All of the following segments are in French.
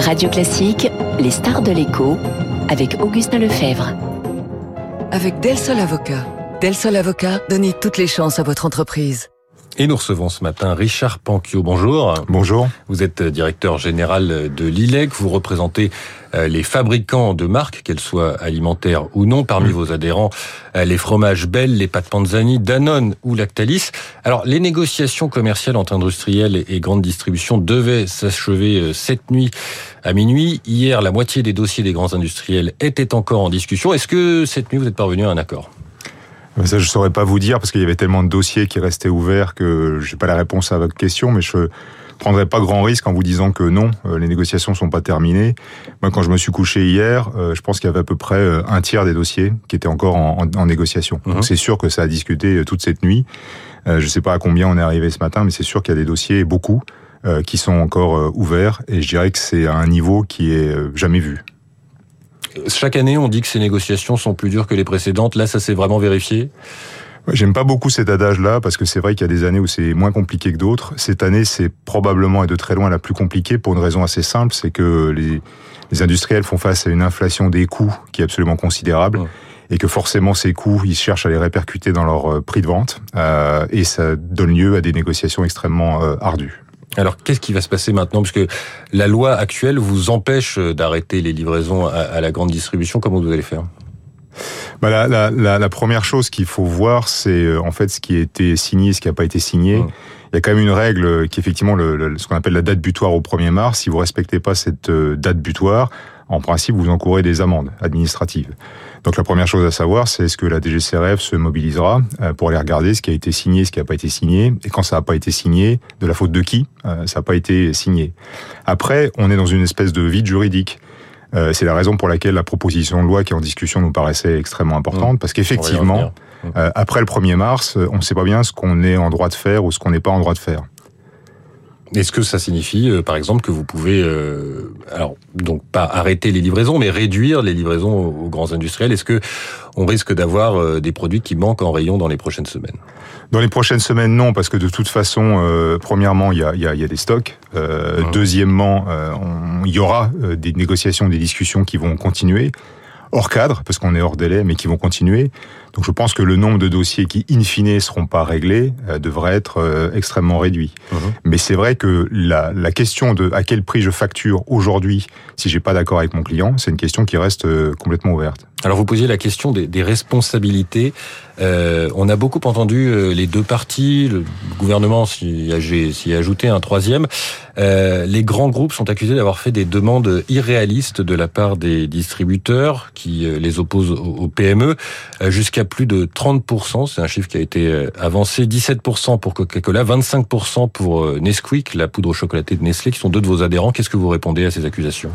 Radio Classique, les stars de l'écho, avec Augustin Lefebvre. Avec Del Sol Avocat. Del Sol Avocat, donnez toutes les chances à votre entreprise. Et nous recevons ce matin Richard Panquio. Bonjour. Bonjour. Vous êtes directeur général de l'ILEC. Vous représentez euh, les fabricants de marques, qu'elles soient alimentaires ou non. Parmi mm. vos adhérents, euh, les fromages Bell, les pâtes Panzani, Danone ou Lactalis. Alors, les négociations commerciales entre industriels et grandes distributions devaient s'achever euh, cette nuit à minuit. Hier, la moitié des dossiers des grands industriels étaient encore en discussion. Est-ce que cette nuit, vous êtes parvenu à un accord? Ça, je saurais pas vous dire parce qu'il y avait tellement de dossiers qui restaient ouverts que j'ai pas la réponse à votre question, mais je prendrais pas grand risque en vous disant que non, euh, les négociations sont pas terminées. Moi, quand je me suis couché hier, euh, je pense qu'il y avait à peu près euh, un tiers des dossiers qui étaient encore en, en, négociation. Mhm. Donc c'est sûr que ça a discuté toute cette nuit. Je sais pas à combien on est arrivé ce matin, mais c'est sûr qu'il y a des dossiers, beaucoup, qui sont encore ouverts. Et je dirais que c'est à un niveau qui est jamais vu. Chaque année, on dit que ces négociations sont plus dures que les précédentes. Là, ça s'est vraiment vérifié J'aime pas beaucoup cet adage-là parce que c'est vrai qu'il y a des années où c'est moins compliqué que d'autres. Cette année, c'est probablement et de très loin la plus compliquée pour une raison assez simple, c'est que les, les, industriels font face à une inflation des coûts qui est absolument considérable. Et que forcément ces coûts, ils cherchent à les répercuter dans leur euh, prix de vente, euh, et ça donne lieu à des négociations extrêmement euh, ardues. Alors, qu'est-ce qui va se passer maintenant? Parce que la loi actuelle vous empêche d'arrêter les livraisons à, la grande distribution. Comment vous allez faire? Bah la, la, la, la, première chose qu'il faut voir, c'est euh, en fait ce qui a été signé, ce qui n'a pas été signé. Mmh. Il y a quand même une règle qui est effectivement le, ce qu'on appelle la date butoir au 1er mars. Si vous respectez pas cette euh, date butoir, en principe, vous encourez des amendes administratives. Donc la première chose à savoir, c'est est-ce que la DGCRF se mobilisera euh, pour aller regarder ce qui a été signé, ce qui n'a pas été signé, et quand ça n'a pas été signé, de la faute de qui euh, ça n'a pas été signé. Après, on est dans une espèce de vide juridique. Euh, c'est la raison pour laquelle la proposition de loi qui est en discussion nous paraissait extrêmement importante, mmh. parce qu'effectivement, mmh. après le 1er mars, on ne sait pas bien ce qu'on est en droit de faire ou ce qu'on n'est pas en droit de faire. Est-ce que ça signifie, euh, par exemple, que vous pouvez, euh, alors donc pas arrêter les livraisons, mais réduire les livraisons aux, grands industriels? Est-ce que on risque d'avoir euh, des produits qui manquent en rayon dans les prochaines semaines? Dans les prochaines semaines, non, parce que de toute façon, premièrement, il y a, y, a, y a, des stocks. Deuxièmement, il y aura des négociations, des discussions qui vont continuer hors cadre, parce qu'on est hors délai, mais qui vont continuer. Donc je pense que le nombre de dossiers qui, in fine, seront pas réglés euh, devrait être euh, extrêmement réduit. Mhm. Mais c'est vrai que la, la, question de à quel prix je facture aujourd'hui, si j'ai pas d'accord avec mon client, c'est une question qui reste euh, complètement ouverte. Alors vous posiez la question des, des responsabilités. Euh, on a beaucoup entendu euh, les deux parties, le gouvernement s'y a, ajouté un troisième. Euh, les grands groupes sont accusés d'avoir fait des demandes irréalistes de la part des distributeurs qui euh, les opposent aux, PME, jusqu'à plus de 30%. C'est un chiffre qui a été avancé. 17% pour Coca-Cola, 25% pour Nesquik, la poudre chocolatée de Nestlé, qui sont deux de vos adhérents. Qu'est-ce que vous répondez à ces accusations?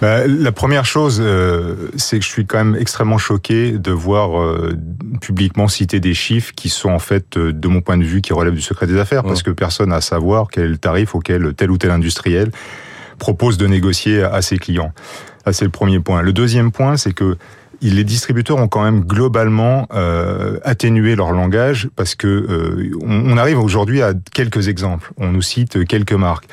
Bah, la première chose, euh, c'est que je suis quand même extrêmement choqué de voir euh, publiquement citer des chiffres qui sont en fait, euh, de mon point de vue, qui relèvent du secret des affaires, parce que personne n'a à savoir quel est le tarif auquel tel ou tel industriel propose de négocier à, ses clients. Ça, c'est le premier point. Le deuxième point, c'est que les distributeurs ont quand même globalement euh, atténué leur langage parce que on, arrive aujourd'hui à quelques exemples. On nous cite quelques marques.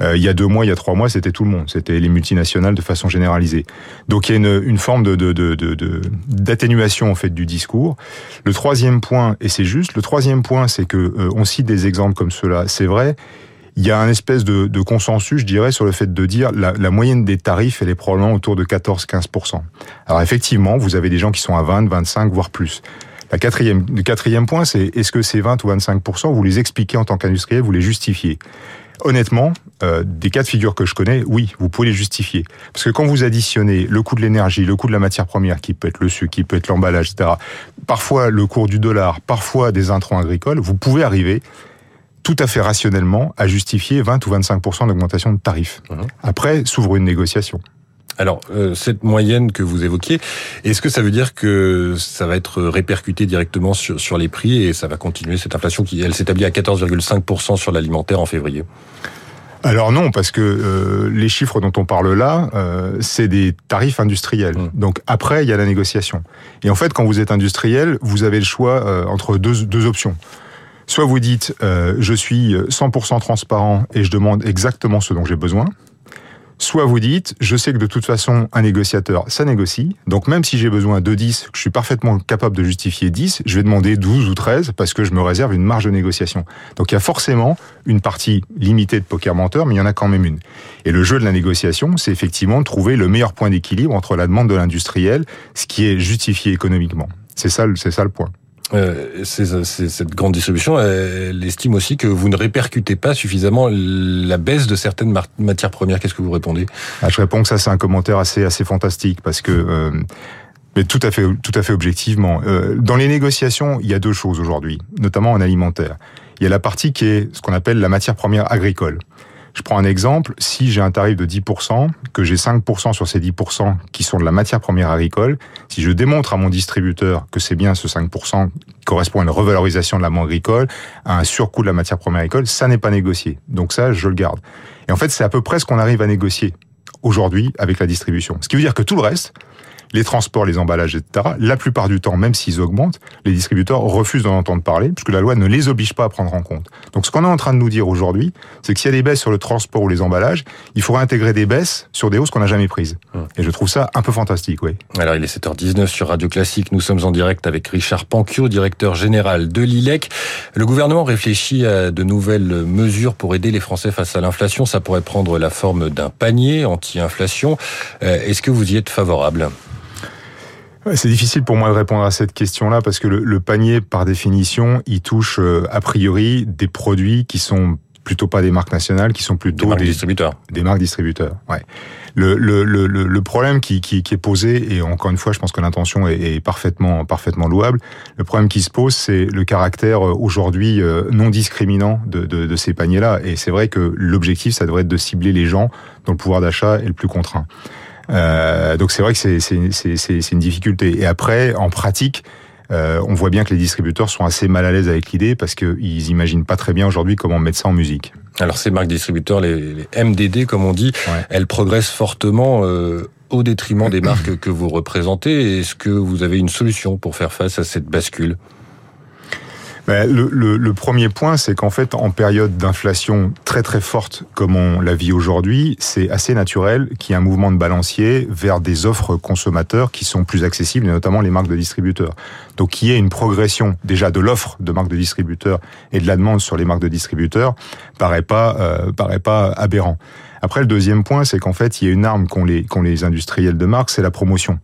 Euh, il y a deux mois, il y a trois mois, c'était tout le monde. C'était les multinationales de façon généralisée. Donc il y a une, une forme de, de, de, d'atténuation en fait du discours. Le troisième point, et c'est juste, le troisième point, c'est que euh, on cite des exemples comme cela. C'est vrai. Il y a un espèce de, de, consensus, je dirais, sur le fait de dire la, la moyenne des tarifs, elle est probablement autour de 14-15%. Alors effectivement, vous avez des gens qui sont à 20, 25, voire plus. La quatrième, le quatrième point, c'est est-ce que ces 20 ou 25%, vous les expliquez en tant qu'industriel, vous les justifiez? Honnêtement, euh, des cas de figure que je connais, oui, vous pouvez les justifier. Parce que quand vous additionnez le coût de l'énergie, le coût de la matière première, qui peut être le sucre, qui peut être l'emballage, etc., parfois le cours du dollar, parfois des intrants agricoles, vous pouvez arriver tout à fait rationnellement à justifier 20 ou 25% d'augmentation de tarifs. Mmh. Après, s'ouvre une négociation. Alors, euh, cette moyenne que vous évoquiez, est-ce que ça veut dire que ça va être répercuté directement sur, sur les prix et ça va continuer cette inflation qui, elle s'établit à 14,5% sur l'alimentaire en février? Alors non, parce que euh, les chiffres dont on parle là, euh, c'est des tarifs industriels. Mmh. Donc après, il y a la négociation. Et en fait, quand vous êtes industriel, vous avez le choix entre deux, deux options. Soit vous dites, je suis 100% transparent et je demande exactement ce dont j'ai besoin Soit vous dites, je sais que de toute façon, un négociateur, ça négocie. Donc même si j'ai besoin de 10, que je suis parfaitement capable de justifier 10, je vais demander 12 ou 13 parce que je me réserve une marge de négociation. Donc il y a forcément une partie limitée de poker menteur, mais il y en a quand même une. Et le jeu de la négociation, c'est effectivement de trouver le meilleur point d'équilibre entre la demande de l'industriel, ce qui est justifié économiquement. C'est ça, c'est ça le point. Euh, cette grande distribution, elle estime aussi que vous ne répercutez pas suffisamment la baisse de certaines matières premières. Qu'est-ce que vous répondez? Ah, Je réponds que ça, c'est un commentaire assez assez fantastique parce que. Euh, mais tout à fait, tout à fait objectivement. Euh, dans les négociations, il y a deux choses aujourd'hui, notamment en alimentaire. Il y a la partie qui est ce qu'on appelle la matière première agricole. Je prends un exemple, si j'ai un tarif de 10%, que j'ai 5% sur ces 10% qui sont de la matière première agricole, si je démontre à mon distributeur que c'est bien ce 5% qui correspond à une revalorisation de l'amont agricole, à un surcoût de la matière première agricole, ça n'est pas négocié. Donc ça, je le garde. Et en fait, c'est à peu près ce qu'on arrive à négocier aujourd'hui avec la distribution. Ce qui veut dire que tout le reste, les transports, les emballages, etc., la plupart du temps, même s'ils augmentent, les distributeurs refusent d'en entendre parler, puisque la loi ne les oblige pas à prendre en compte. Donc ce qu'on est en train de nous dire aujourd'hui, c'est que s'il y a des baisses sur le transport ou les emballages, il faudra intégrer des baisses sur des hausses qu'on n'a jamais prises. Hum. Et je trouve ça un peu fantastique, oui. Alors il est 7h19 sur Radio Classique, nous sommes en direct avec Richard Panquio, directeur général de l'ILEC. Le gouvernement réfléchit à de nouvelles mesures pour aider les Français face à l'inflation. Ça pourrait prendre la forme d'un panier anti-inflation. Euh, est-ce que vous y êtes favorable? C'est difficile pour moi de répondre à cette question-là parce que le, panier, par définition, il touche euh, a priori des produits qui sont plutôt pas des marques nationales, qui sont plutôt des marques distributeurs. Des marques distributeurs, ouais. Le, le, le, le problème qui, qui, qui, est posé, et encore une fois, je pense que l'intention est, est, parfaitement, parfaitement louable, le problème qui se pose, c'est le caractère euh, aujourd'hui euh, non discriminant de, de, de ces paniers-là. Et c'est vrai que l'objectif, ça devrait être de cibler les gens dont le pouvoir d'achat est le plus contraint. Euh, donc c'est vrai que c'est une difficulté. Et après, en pratique, euh, on voit bien que les distributeurs sont assez mal à l'aise avec l'idée parce qu'ils imaginent pas très bien aujourd'hui comment mettre ça en musique. Alors ces marques distributeurs, les, les MDD comme on dit, elles progressent fortement euh, au détriment des marques que vous représentez. Est-ce que vous avez une solution pour faire face à cette bascule? Le, le, le, premier point, c'est qu'en fait, en période d'inflation très très forte comme on la vit aujourd'hui, c'est assez naturel qu'il y ait un mouvement de balancier vers des offres consommateurs qui sont plus accessibles, et notamment les marques de distributeurs. Donc, qu'il y ait une progression déjà de l'offre de marques de distributeurs et de la demande sur les marques de distributeurs paraît pas euh, paraît pas aberrant. Après, le deuxième point, c'est qu'en fait, il y a une arme qu'ont les, qu'ont les industriels de marque, c'est la promotion.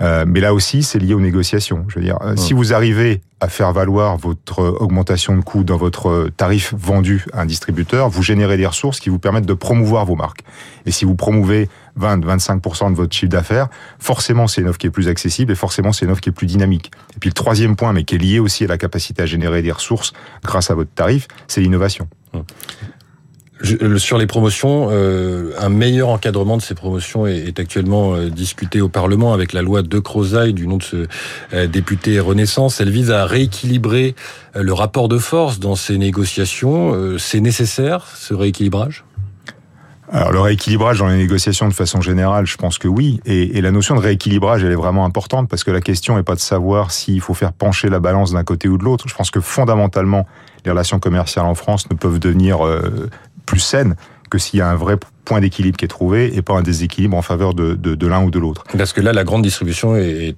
Euh, mais là aussi, c'est lié aux négociations. Je veux dire, euh, si vous arrivez à faire valoir votre augmentation de coût dans votre tarif vendu à un distributeur, vous générez des ressources qui vous permettent de promouvoir vos marques. Et si vous promouvez 20-25% de votre chiffre d'affaires, forcément c'est une offre qui est plus accessible et forcément c'est une offre qui est plus dynamique. Et puis le troisième point, mais qui est lié aussi à la capacité à générer des ressources grâce à votre tarif, c'est l'innovation. Euh, sur les promotions, euh, un meilleur encadrement de ces promotions est, actuellement euh, discuté au Parlement avec la loi de Crozaille du nom de ce député Renaissance. Elle vise à rééquilibrer le rapport de force dans ces négociations. C'est nécessaire ce rééquilibrage? Alors le rééquilibrage dans les négociations de façon générale, je pense que oui. Et, la notion de rééquilibrage, elle est vraiment importante parce que la question n'est pas de savoir s'il faut faire pencher la balance d'un côté ou de l'autre. Je pense que fondamentalement, les relations commerciales en France ne peuvent devenir plus saine que s'il y a un vrai point d'équilibre qui est trouvé et pas un déséquilibre en faveur de, de, de l'un ou de l'autre. Parce que là, la grande distribution est,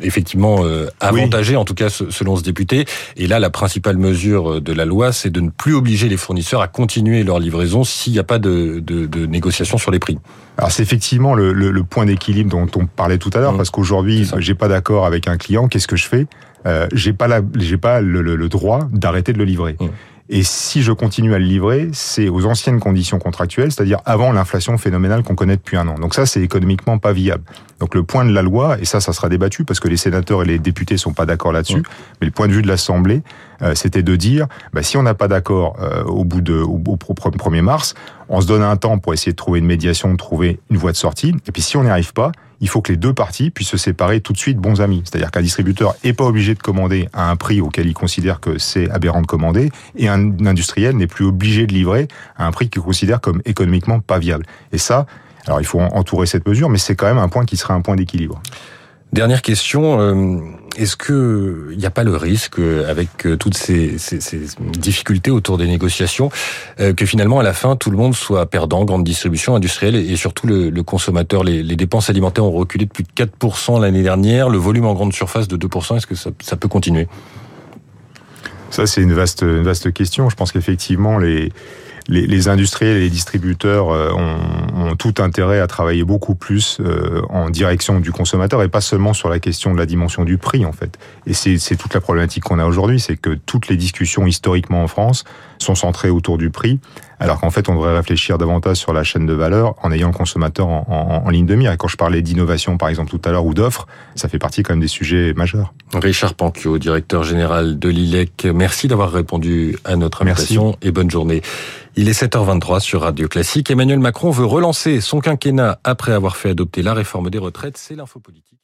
effectivement euh, avantagée, en tout cas selon ce député. Et là, la principale mesure de la loi, c'est de ne plus obliger les fournisseurs à continuer leur livraison s'il n'y a pas de, de, de négociation sur les prix. Alors c'est effectivement le, le, le point d'équilibre dont on parlait tout à l'heure, mmh. parce qu'aujourd'hui, j'ai pas d'accord avec un client, qu'est-ce que je fais? Euh, J'ai pas la, j'ai pas le, le, droit d'arrêter de le livrer. Mmh. Et si je continue à le livrer, c'est aux anciennes conditions contractuelles, c'est-à-dire avant l'inflation phénoménale qu'on connaît depuis un an. Donc ça, c'est économiquement pas viable. Donc le point de la loi, et ça, ça sera débattu parce que les sénateurs et les députés sont pas d'accord là-dessus, mais le point de vue de l'Assemblée, euh, c'était de dire, bah, si on n'a pas d'accord euh, au bout de au, au 1er mars, on se donne un temps pour essayer de trouver une médiation, de trouver une voie de sortie. Et puis si on n'y arrive pas, il faut que les deux parties puissent se séparer tout de suite bons amis. C'est-à-dire qu'un distributeur n'est pas obligé de commander à un prix auquel il considère que c'est aberrant de commander, et un industriel n'est plus obligé de livrer à un prix qu'il considère comme économiquement pas viable. Et ça, alors il faut entourer cette mesure, mais c'est quand même un point qui serait un point d'équilibre. Dernière question, euh, est-ce que il n'y a pas le risque, avec euh, toutes ces, difficultés autour des négociations, euh, que finalement à la fin tout le monde soit perdant, grande distribution industrielle et surtout le, consommateur les, dépenses alimentaires ont reculé de plus de 4% l'année dernière, le volume en grande surface de 2%, est-ce que ça, peut continuer? Ça c'est une vaste, vaste question. Je pense qu'effectivement les les, les, industriels et les distributeurs euh, ont, ont, tout intérêt à travailler beaucoup plus euh, en direction du consommateur et pas seulement sur la question de la dimension du prix en fait. Et c'est toute la problématique qu'on a aujourd'hui, c'est que toutes les discussions historiquement en France sont centrées autour du prix, alors qu'en fait on devrait réfléchir davantage sur la chaîne de valeur en ayant le consommateur en, en, en ligne de mire. Et quand je parlais d'innovation par exemple tout à l'heure ou d'offres, ça fait partie quand même des sujets majeurs. Richard Panquio, directeur général de l'ILEC, merci d'avoir répondu à notre invitation merci. et bonne journée. Il est 7h23 sur Radio Classique. Emmanuel Macron veut relancer son quinquennat après avoir fait adopter la réforme des retraites. C'est l'info politique.